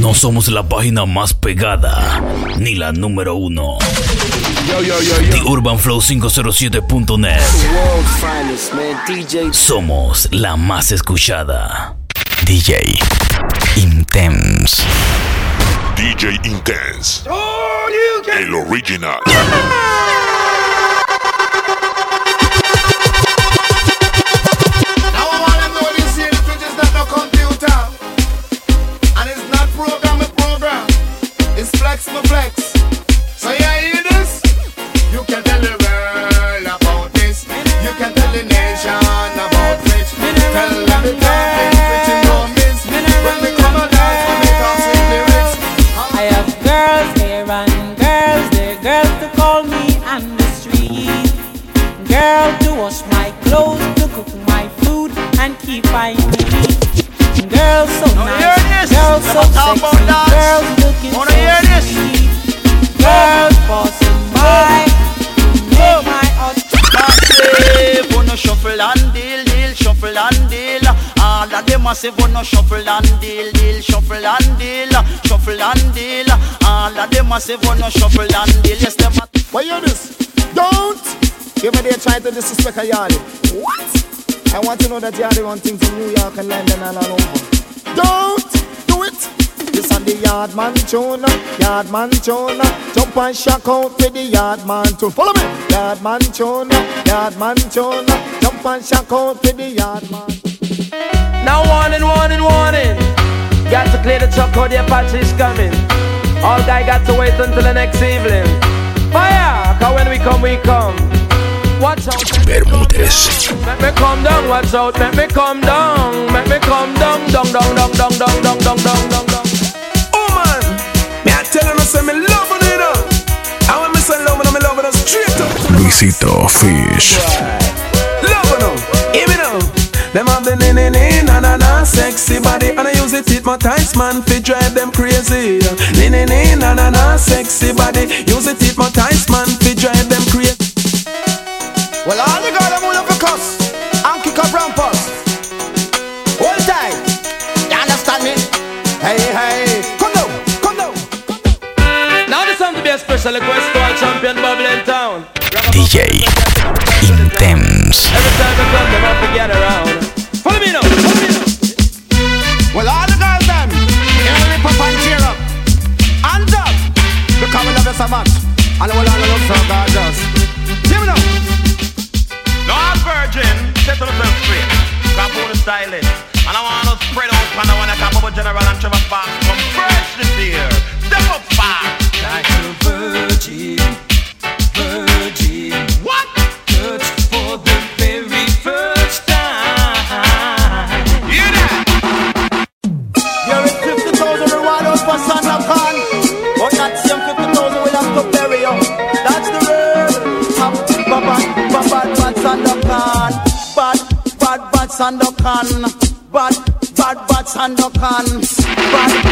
No somos la página más pegada, ni la número uno. Yo, yo, yo, yo. The Urban Flow 507.net. World's finest, man. DJ. Somos la más escuchada. DJ Intense. DJ Intense. El original. Girls so nice, girls so sexy, girls looking so sweet. Girls passing by, make my heart Massive, wanna shuffle and deal, deal, shuffle and deal. All of them massive, wanna shuffle and deal, deal, shuffle and deal, shuffle and deal. All of them massive, wanna shuffle and deal. Yes, them a Why hear this? Don't give me there trying to disrespect a yardie. What? I want to know that yardie run things in New York and London and all over. Don't do it. This on the yard man tune, yard man tune. Jump and shock out with the yard man tune. Follow me. Yard man tune, yard man tune. Jump and shock out with the yard man. Now warning, warning, warning. Got to clear the truck or the Apache is coming. All guy got to wait until the next evening. Fire! Cause when we come, we come. Watch out. Bermúdez. Make me come down, watch out, make me come down, make me come down, down, down, down, down, down, down, down, down, down, down. Oh man, me I tell you, say me loving it up. And when me say loving, me loving it straight up. Luisito Fish. Love no, hear me now. Them have the na na na na na na sexy body and I use it hypnotize man fi drive them crazy. Na na na na na na sexy body use it hypnotize man fi drive them crazy. Well, all special request to our champion Bubble in town. DJ Intense. Every time we come, them have to get around. Follow me now, follow me now. Well, all the girls them, you rip up and cheer up. Hands up. Because we love you so much. And we all love so gorgeous. Hear me now. No, I'm virgin. Set yourself straight. Come on, stylist. And I want to spread out and I want to come up with General and Trevor Fox from fresh this year. Step up fast. on no cons. Bad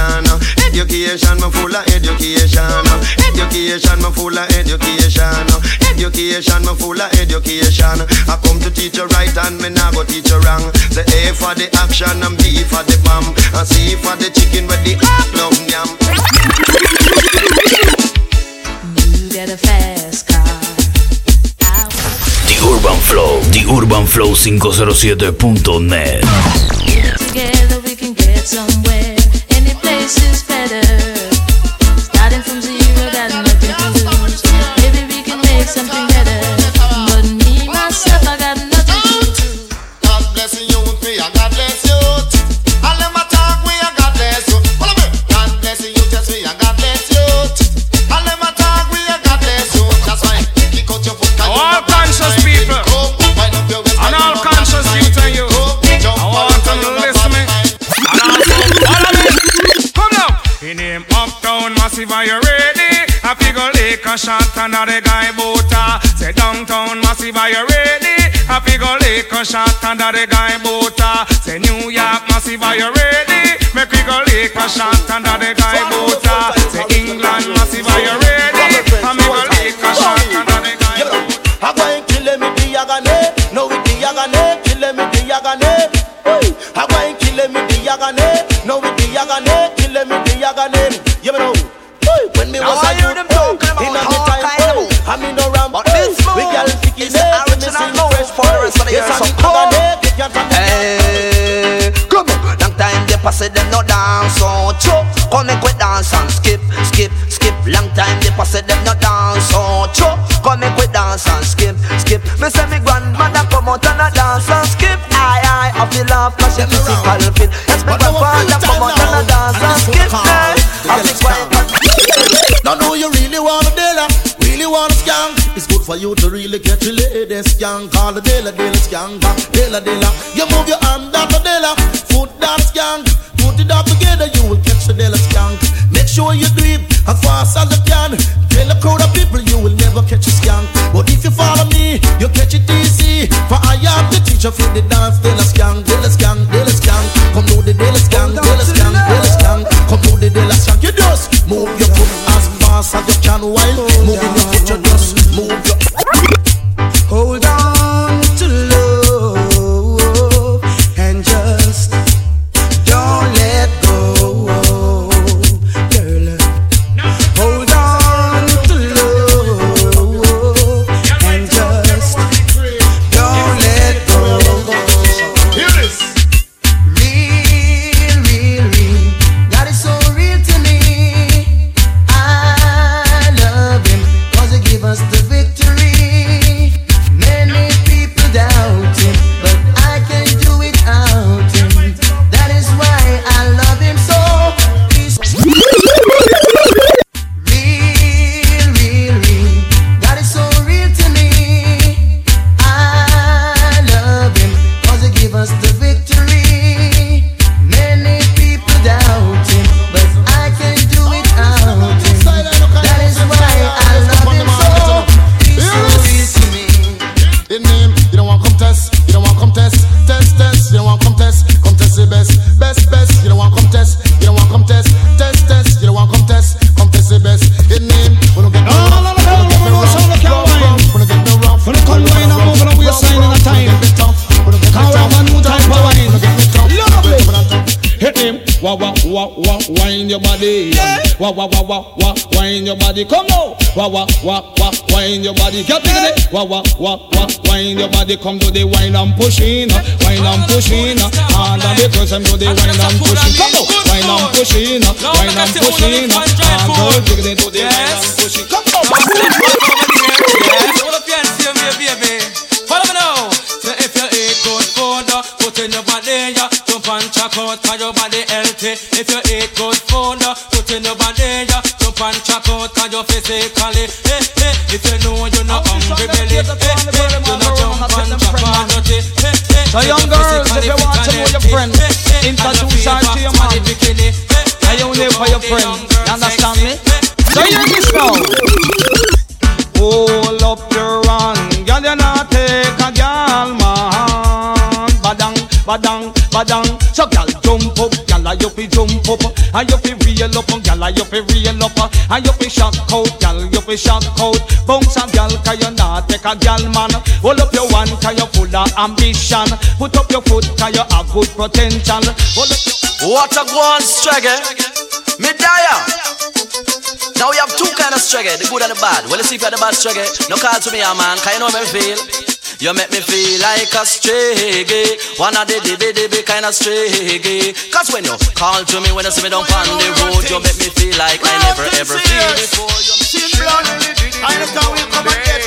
education. Uh. Education, me full of education. Uh. Education, me full of education. Uh. Education, me full of education. I come to teach you right and me nah go teach you wrong. The A for the action and B for the bomb. And C for the chicken with the hot love yam. You get a fast car. The Urban Flow. The Urban Flow 507.net. Together we can get somewhere. sound massive are you ready. I figure lick a shot another guy bota. Say downtown massive are you ready. I figure lick a shot another guy bota. Say New York massive are you ready. Make we go lick a shot another guy bota. Say England massive are you ready. I make go lick a shot another guy bota. The rest of the Yes, year, I'm so in come on. agane, get your from the Hey, come on. Long time they pass it, them no dance oh. choke. Come make we dance and skip, skip, skip. Long time they pass it, them no dance oh. choke. Come make we dance and skip, skip. Me say me grandmother come out and a dance and skip. Aye aye, I feel laugh 'cause she physical fit. Yes, me grandfather come out and a dance and skip. I quiet. Eh. Now know you really for you to really catch a lady skank. Call the dealer, dealer skank, uh, dealer, dealer. You move your hand down the uh, dealer, foot down skank. Put it all together, you will catch the dealer skank. Make sure you do it as fast as you can. Tell a crowd of people you will never catch a skank. But if you follow me, you catch it easy. For I am the teacher for the dance, dealer skank, dealer skank, dealer skank. Come do the dealer skank, dealer skank, dealer skank. Come do the dealer skank. You just move your foot as fast as you can while moving your body. Yeah. Wah wah wah wah wah wine your body. Come on. Wah wah wah wah wine your body. Get it. Wah wah wah wah wine your body. Come to the wine and pushing. Wine and pushing. And the girls them do the wine and pushing. Come on. Wine and pushing. Wine and pushing. And girls dig it to the wine and pushing. Come on. Out, cause your body healthy. If you eat good food, uh, put in your body, yeah. Jump and check out, cause you physically. Hey, hey. If you know you're not hungry belly, hey, hey. You know jump and check out, dirty. Hey, hey. So young girls, if you want to know your friend, introduce her to your man. And you live for your friend. You understand me? So hear this now. Hold up your hand, girl, you not take a girl, man. Badang, badang, badang. So girl, jump up, girl, you fi jump up, and you fi reel up, girl, you fi reel up, and you fi shock out, girl, you fi shock out. Bounce a girl, 'cause you not take a girl, man. Hold up your one, 'cause you full of ambition. Put up your foot, 'cause you have good potential. Hold up your What a go on. Me dire. Now we have two kind of struggle, the good and the bad. Well, you see if you're the bad struggle, no call to me, a man, cause you know how me feel. You make me feel like a stray. Gay One of the dibby dibby kind of stray. Gay Cause when you call to me, when you see me down on the road You make me feel like I never ever feel before. You Sin blood, I know how we come and get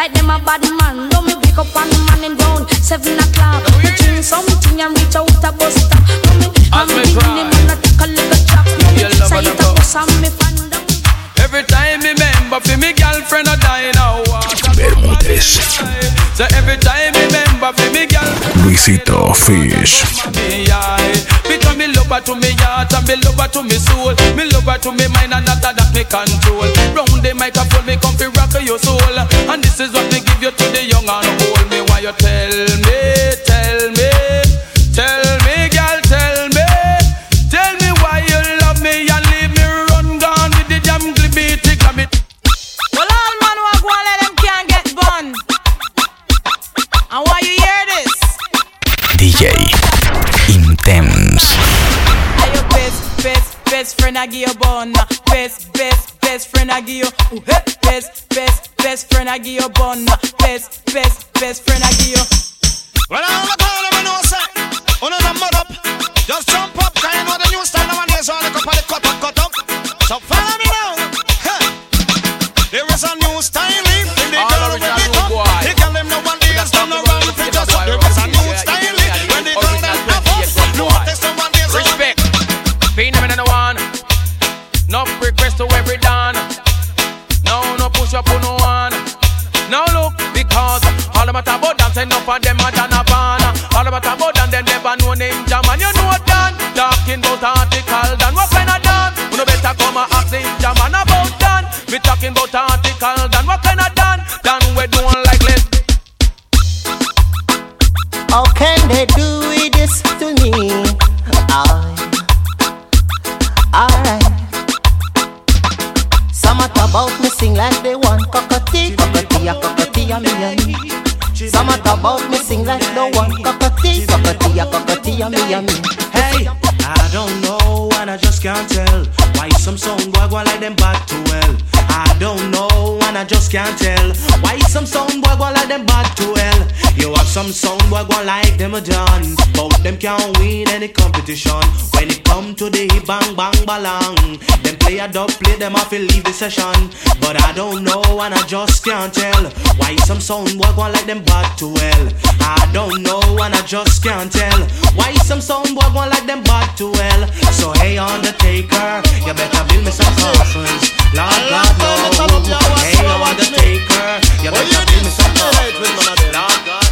like them a bad man. Don't me pick up one man and down seven o'clock. Oh, me drink something and reach out a bus stop. Don't me I'm the man a take a little chop. Say it a bus and me fan down. Every time me remember for me girlfriend a die now. Bermúdez. So every time me remember for me girlfriend Luisito Fish. me. Because me love her to me heart and me love her to me soul. Me love her to me mind and not that me control. Round the microphone me come rock your soul. And this is what me give you to the young and old. Me why you tell me, tell me, tell me, best, friend I give you bun. Best, best, best friend I give you. Ooh, hey. Best, best, best friend I give you bun. Best, best, best friend I give you. Well, I don't know them know say. Uno the mud up. Just jump up, cause you know the new style nowadays. So I look up at the cut up, cut up. So follow me now. Huh. There is a new style of them are done a van. All about about dance them never know Ninjaman. You know Dan, talking about article Dan. What kind of Dan? You know better come and ask Ninjaman about Dan. Me talking about article Dan. What kind of Dan? Dan we don't like less. How can they do this to me? I, alright. Some talk about me sing like they want a cockatee, a me and me. Some talk about me sing like they one cockatee, cockatee, a cockatee, a me and me. Hey, I don't know and I just can't tell why some sound boy go like them bad too well. I don't know and I just can't tell why some sound boy go like them bad too well. You have some sound boy go like them a done, but them can't win any competition. When it come to the bang bang balang, them play a dub play them off and leave the session. But I don't know and I just can't tell why some sound boy go like them bad too well. I don't know and I just can't tell why some sound boy go like them bad too well. So hey Undertaker, you better build me some coffins. Lord God knows. Hey Undertaker, you better build me some coffins. Lord God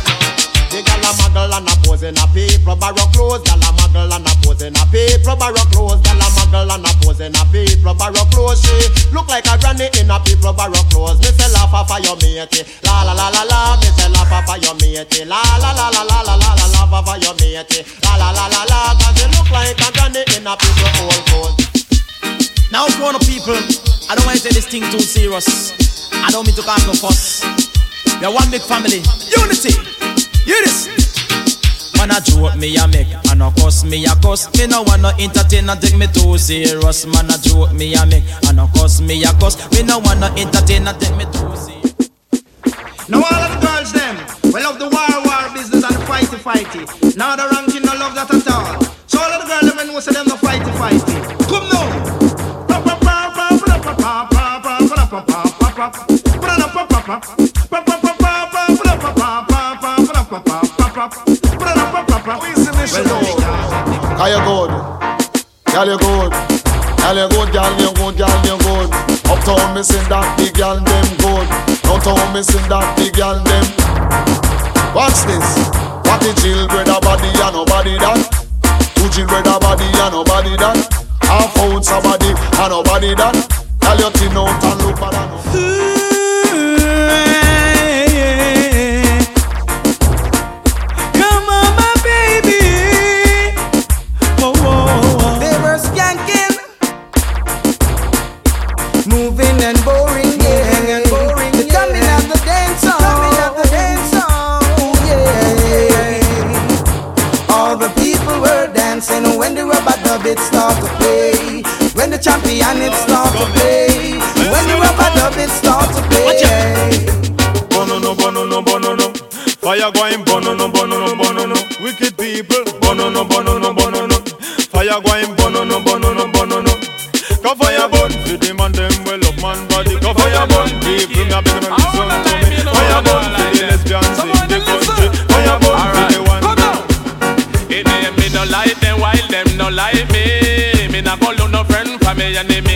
The gal a muggle and a pose in a paper barrow clothes. Gal a muggle and a pose in a paper barrow clothes. Gal a muggle and a pose in a paper barrow clothes. She look like a granny in a paper barrow clothes. Me say laugh of your matey, la la la la la. Me say laugh of your matey, la la la la la la la la. Laugh of your matey, la la la la la. 'Cause you look like a granny in a paper old clothes. Now, grown up people, I don't want to take this thing too serious. I don't mean to cause no fuss. We are one big family, unity. This. Man a joke me a make, and a cuss me a cuss. Me no want no entertain and take me too serious. Man a joke me a make, and a cuss me a cuss. Me no want no entertain and take me too serious. Now all of the girls them, we love the war war business and the fighty fighty. Now the ranking no love that at all. So all of the girls them know say them no fighty fighty. Come now. Cause you good, girl you good, girl you good, girl you good, girl you good. Uptown me sing that big girl them good. Downtown me sing that big girl them. Watch this, what the children a body and nobody that. Two children a body and nobody that. Half ounce a body and nobody that. Girl you thin out and look bad and and boring, yeah, and boring. The coming of the dance song, coming of the dance song, yeah. All the people were dancing when the rubber dub it start to play. When the champion it start to play. When the rubber dub it start to play. Bono no, bono no, bono no. Fire going bono no, bono no, bono no. Wicked people, bono no, bono no, bono no. Fire Fire going bono no bono no bono no. Go fire friend for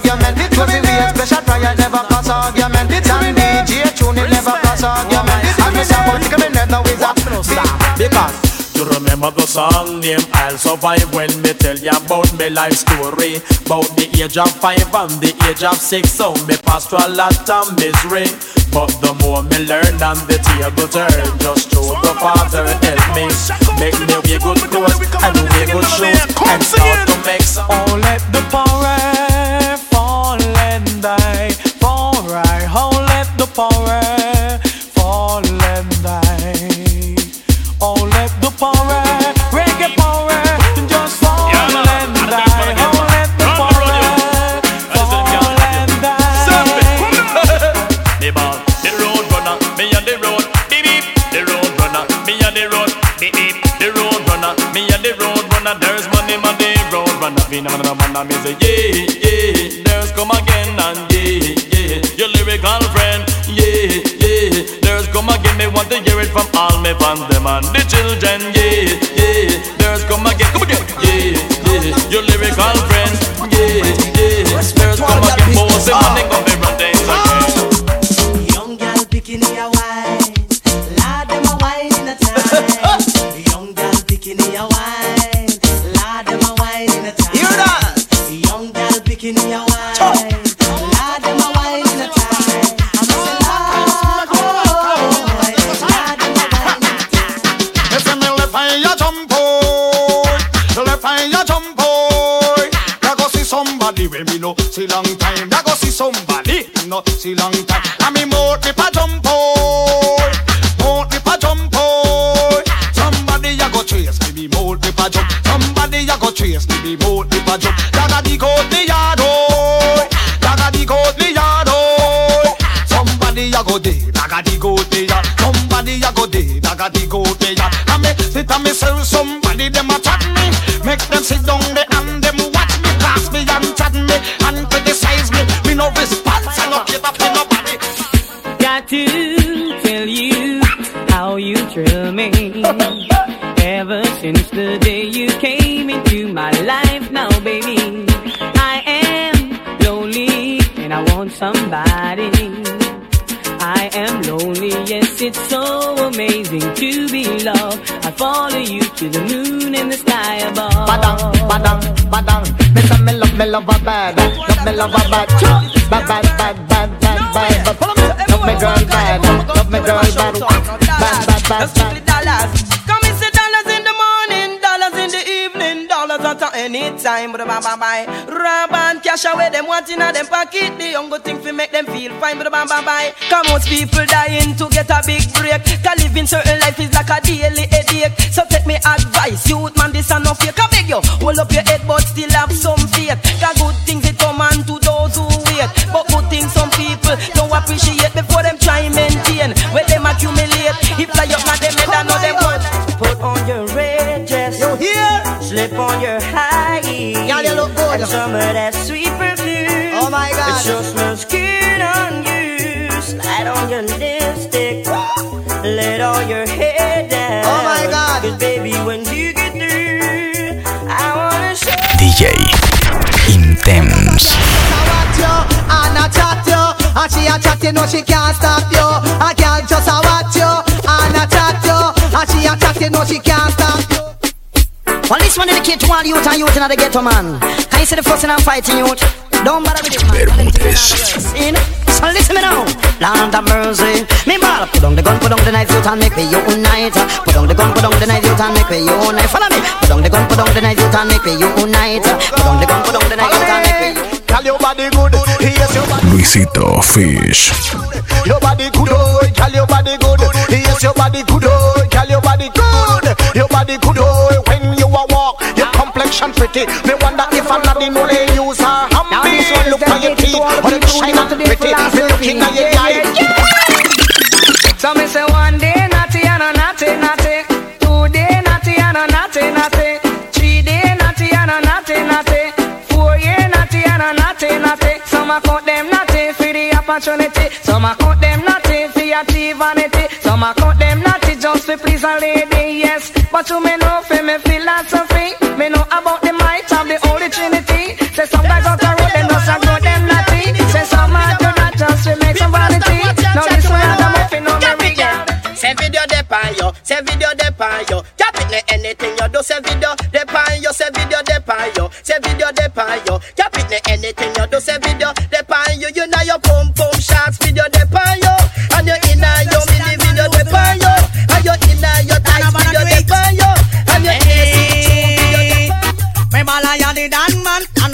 cause argument. Pussy we special prayer never cause argument. Dan DJ tune it never cause argument. And me say about take a minute now is a Because you remember the song name I'll survive when me tell you about my life story? About the age of five and the age of six. So me passed through a lot of misery. But the more me learn and the table turn Just through the father help me. Make me wear good clothes and wear good shoes And start to make some Oh, let the power and. Fall right. Oh, let the power fall and die. Oh, let the power, reggae power, just fall and die. Oh, let the power fall and die. Me ball, the road runner, me on the road, beep beep. The road runner, me on the road, beep beep. The road runner, me on the road runner. There's money on the road runner. Me na na na na me say yeah yeah. Want to hear it from all me fans, them and the children, love, a bad, love me love a bad, bad, bad, bad, bad, bad, bad. But follow me, love me girl bad, love me girl bad, bad, bad, bad, bad. Any time. But bye bye bye. Rob and cash away them want in them pocket. The young go think fi make them feel fine. But bye bye. Come most people dying to get a big break. Cause living certain life is like a daily headache. So take me advice, youth man, this a no fake. I beg you, hold up your head but still have some faith. Cause good things it come on to those who wait. But good things some people don't appreciate before them try maintain. When them accumulate, if fly up now them head I know them what. Put on your red dress. You hear? Slip on your high heels. Yeah, they look good. And some of that sweet perfume. Oh my God. It sure smells good on you. Slide on your lipstick. Let all your hair down. Oh my God. Cause baby, when you get through, I wanna show DJ Intense. watch you and a chat you And she a chat you know she can't stop you This one dedicate to all youth and youth in the ghetto, man. Can you see the fussing and fighting youth? Don't bother with it, man. In, so listen me now. Land of mercy. Me ball, put on the gun, put on the knife, youth and make me unite. Put on the gun, put on the knife, youth and make me unite. Follow me. Put on the gun, put on the knife, youth and make me unite. Put on the gun, put on the knife, youth and make me unite. Your body good, yes your body Luisito Fish. Your body good, oh, tell your body good. Yes, your body good, oh, tell your body good. Your body good, oh, when complexion pretty. Me wonder if I'm not the only user. I'm me look at your teeth, or them shine and pretty. Me looking at your eye. So me say one day naughty and a naughty naughty, two day naughty and a naughty naughty, three day naughty and a naughty naughty, four year naughty and a naughty naughty. Some a count them naughty for the opportunity, some a count them naughty for achieve vanity, some a count them naughty just to please a lady. Yes, but you may know for me philosophy, me know about the might of the Holy Trinity. Say some guys out the road them just a go them naughty, say some a do that just to make some vanity. Now this one a the muffin no me. Say video de pan yo, say video de pan yo. Cap it anything you do, say video de pan yo, say video de pan yo, say video de pan yo. Cap it anything you do, say video de pan yo. You know your pum pum shots, video de pan yo,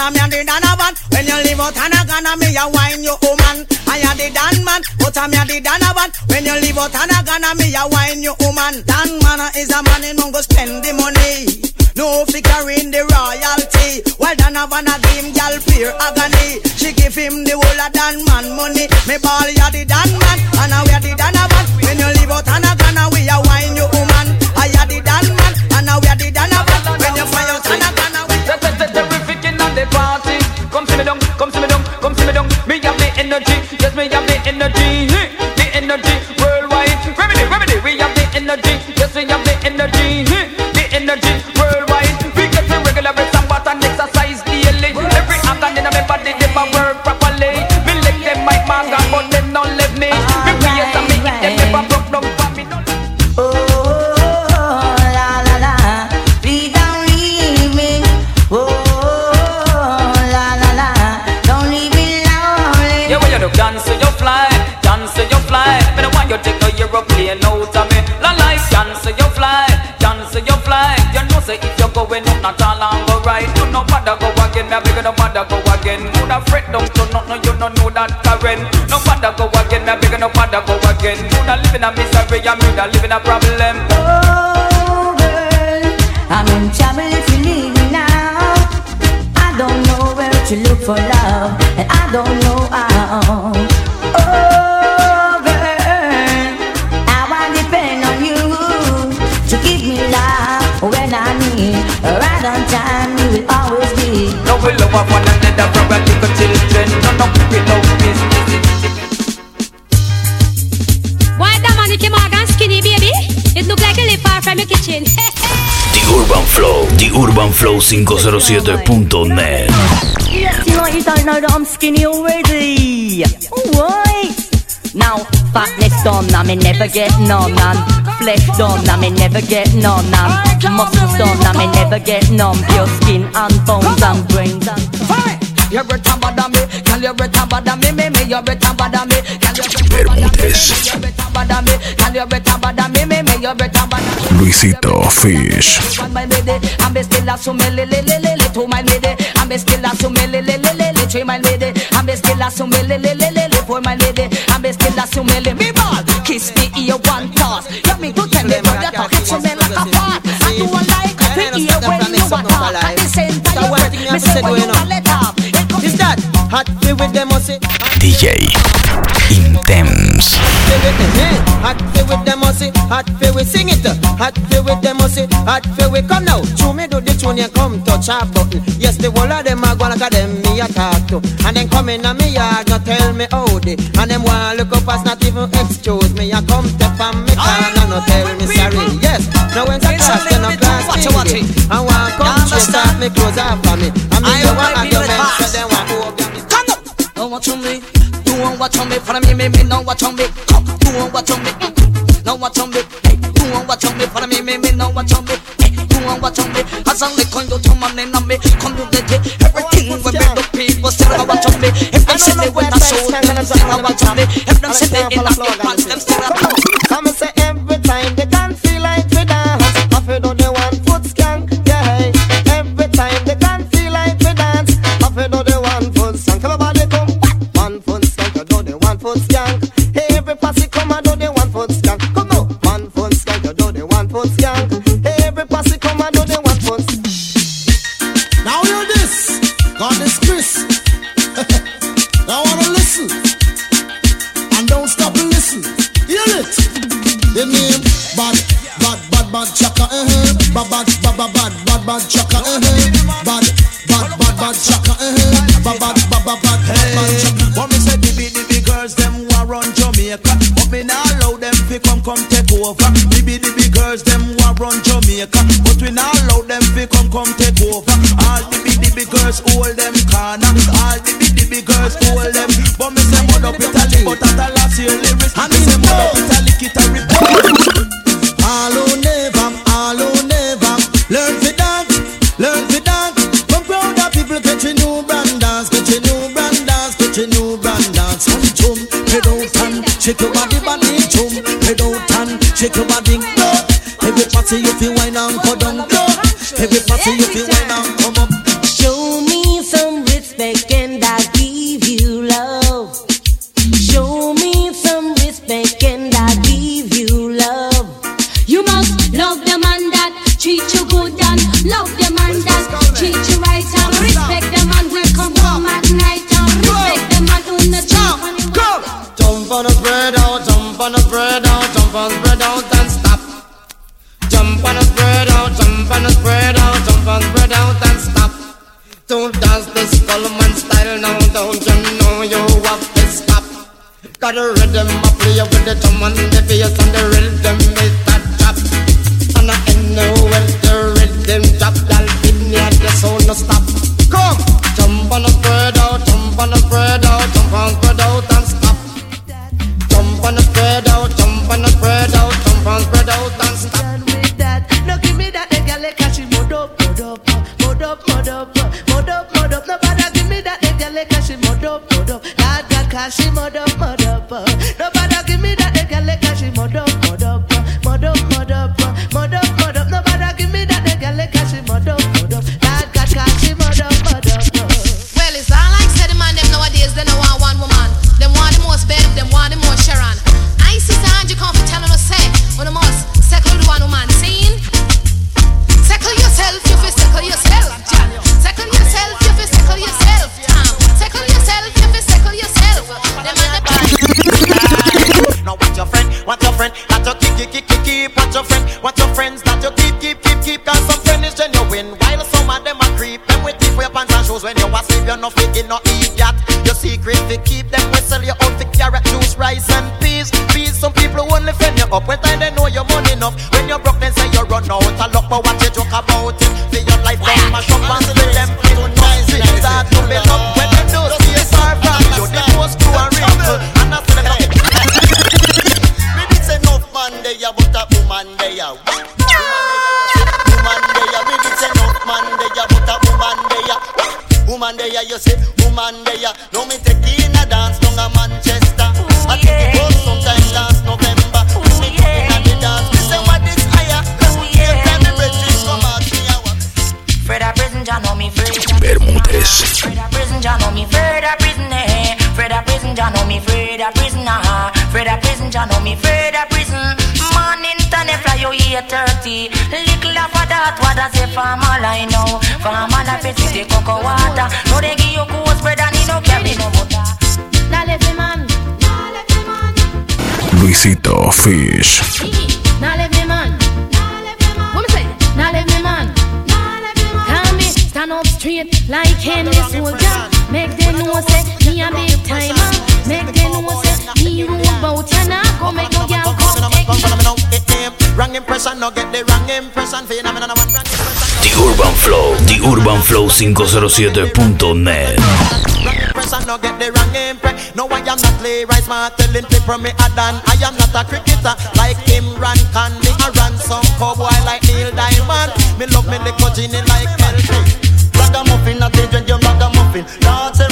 man, and I'm the dan man. When you live out a gonna me a wine you woman. I ya the dan man, but I'm the dan man. When you live out a gonna me a wine you woman. Dan man is a man don't go spend the money. No figure in the royalty. Well done a van a him gal fear agony. She give him the whole of dan man money. Me ball ya the dan man, and I we are the dan man. When you live out and a gonna we a wine you woman. I ya the dan man, and I we are the dan man. When you fly out and party. Come see me down, come see me down, come see me down. Me have the energy, yes me have the energy, not all long go right. You know, bother go again, me a bigger no bother go again. You da fret down to nothing, you don't know that current. No bother go again, me a bigger no bother go again. You da live in a misery, and you da live in a problem. Oh, girl, I'm in trouble if you leave me now. I don't know where to look for love, and I don't know how. We love one another from a little children. No, no, we love business. Why that man came out and skinny, baby? It look like you live far from your kitchen. The Urban Flow, the Urban Flow 507.net. Yes, you know you don't know that I'm skinny already. Alright. Now, fatness done, now me never get numb, none. Flesh done, now me never get numb, none. Muscles done, now me never get numb. Pure skin and bones and brains and You better bother me, girl. You better bother me, me, me. You better bother me, girl. You better bother me, girl. You better bother me, me, me. You better bother me. Luisito Fish. I'm still a le le le le le. Two lady, I'm still a le le le le le. Three my lady, I'm best still a sume le le le le le. Four my lady, I'm best still a sume le. Me ball, kiss me ear one toss. You me to tell me how you talk, it me like a part. I do a like to ear when you a talk. At the same time, you break me say when you a let off. Is that hot feel with them muscle? DJ Intense. Hot feel with them muscle, hot feel we sing it. Hot feel with them muscle, hot feel we come now. Show me do the tune you come touch a button. Yes, the whole of them are gonna like them me a talk to. And then come in a me yard, no tell me how they. And them want look up as not even excuse me. I come step on me can and no tell me sorry. Yes, now when the class then a class Watch it, watch it. I want come straight off me clothes off for me. I mean you want arguments, so they want over Don't watch on me, don't watch on me. For me, me, me, don't watch on me. Come, don't watch on me. Mm. Don't watch on me. Me. For me, me, me, don't watch on me. Hey, don't watch on me. As I'm the community. Everything we make the people still a watch of me. If them see me with a show, them still a watch of me. If them see me in a big pants, them still a Come and say bad, chaka, eh eh. Bad, shake your body. Go. Every party you feel wine and go down, go. Every party you feel wine and come up. Show me some respect and I'll give you love. Show me some respect and I'll give you love. You must love the man that treat you good and love there, a woman there. Woman there, me did say enough man there, but a woman there. Woman there, you say woman there. No me take in a dance down a Manchester. I think it was sometime last November. Me go in a the dance, me say what is higher. You tell me brethren, come out me a what? Fred a prison, John know me Fred. Bermúdez. Fred a prison, John know me Fred a prison, eh. Fred a prison, John know me Fred a prison, ah. Fred a prison, John know me Fred a prison. Morning time they fly you here 30. Little of that, what I say farmer I know. Farmer life is the cocoa water. No they give you cool spread and you no carry no butter. Now let the man, Luisito Fish. now let me man. What me say? Now let me man. Come me stand up straight like Henry soldier. Make them know say me a big timer. Make them know say me know about you now. Go make no girl come take me. Wrong impression, no get the wrong impression. Phenomenon, one wrong impression. The Urban Flow, The Urban Flow 507.net. No get the wrong impression. No, I am not playwright, smart telling people me a dan. I am not a cricketer like Imran Khan. Me a run some cowboy like Neil Diamond. Me love me little Ginny like Elton. Brother natty dread your ragamuffin. Lord say ragamuffin.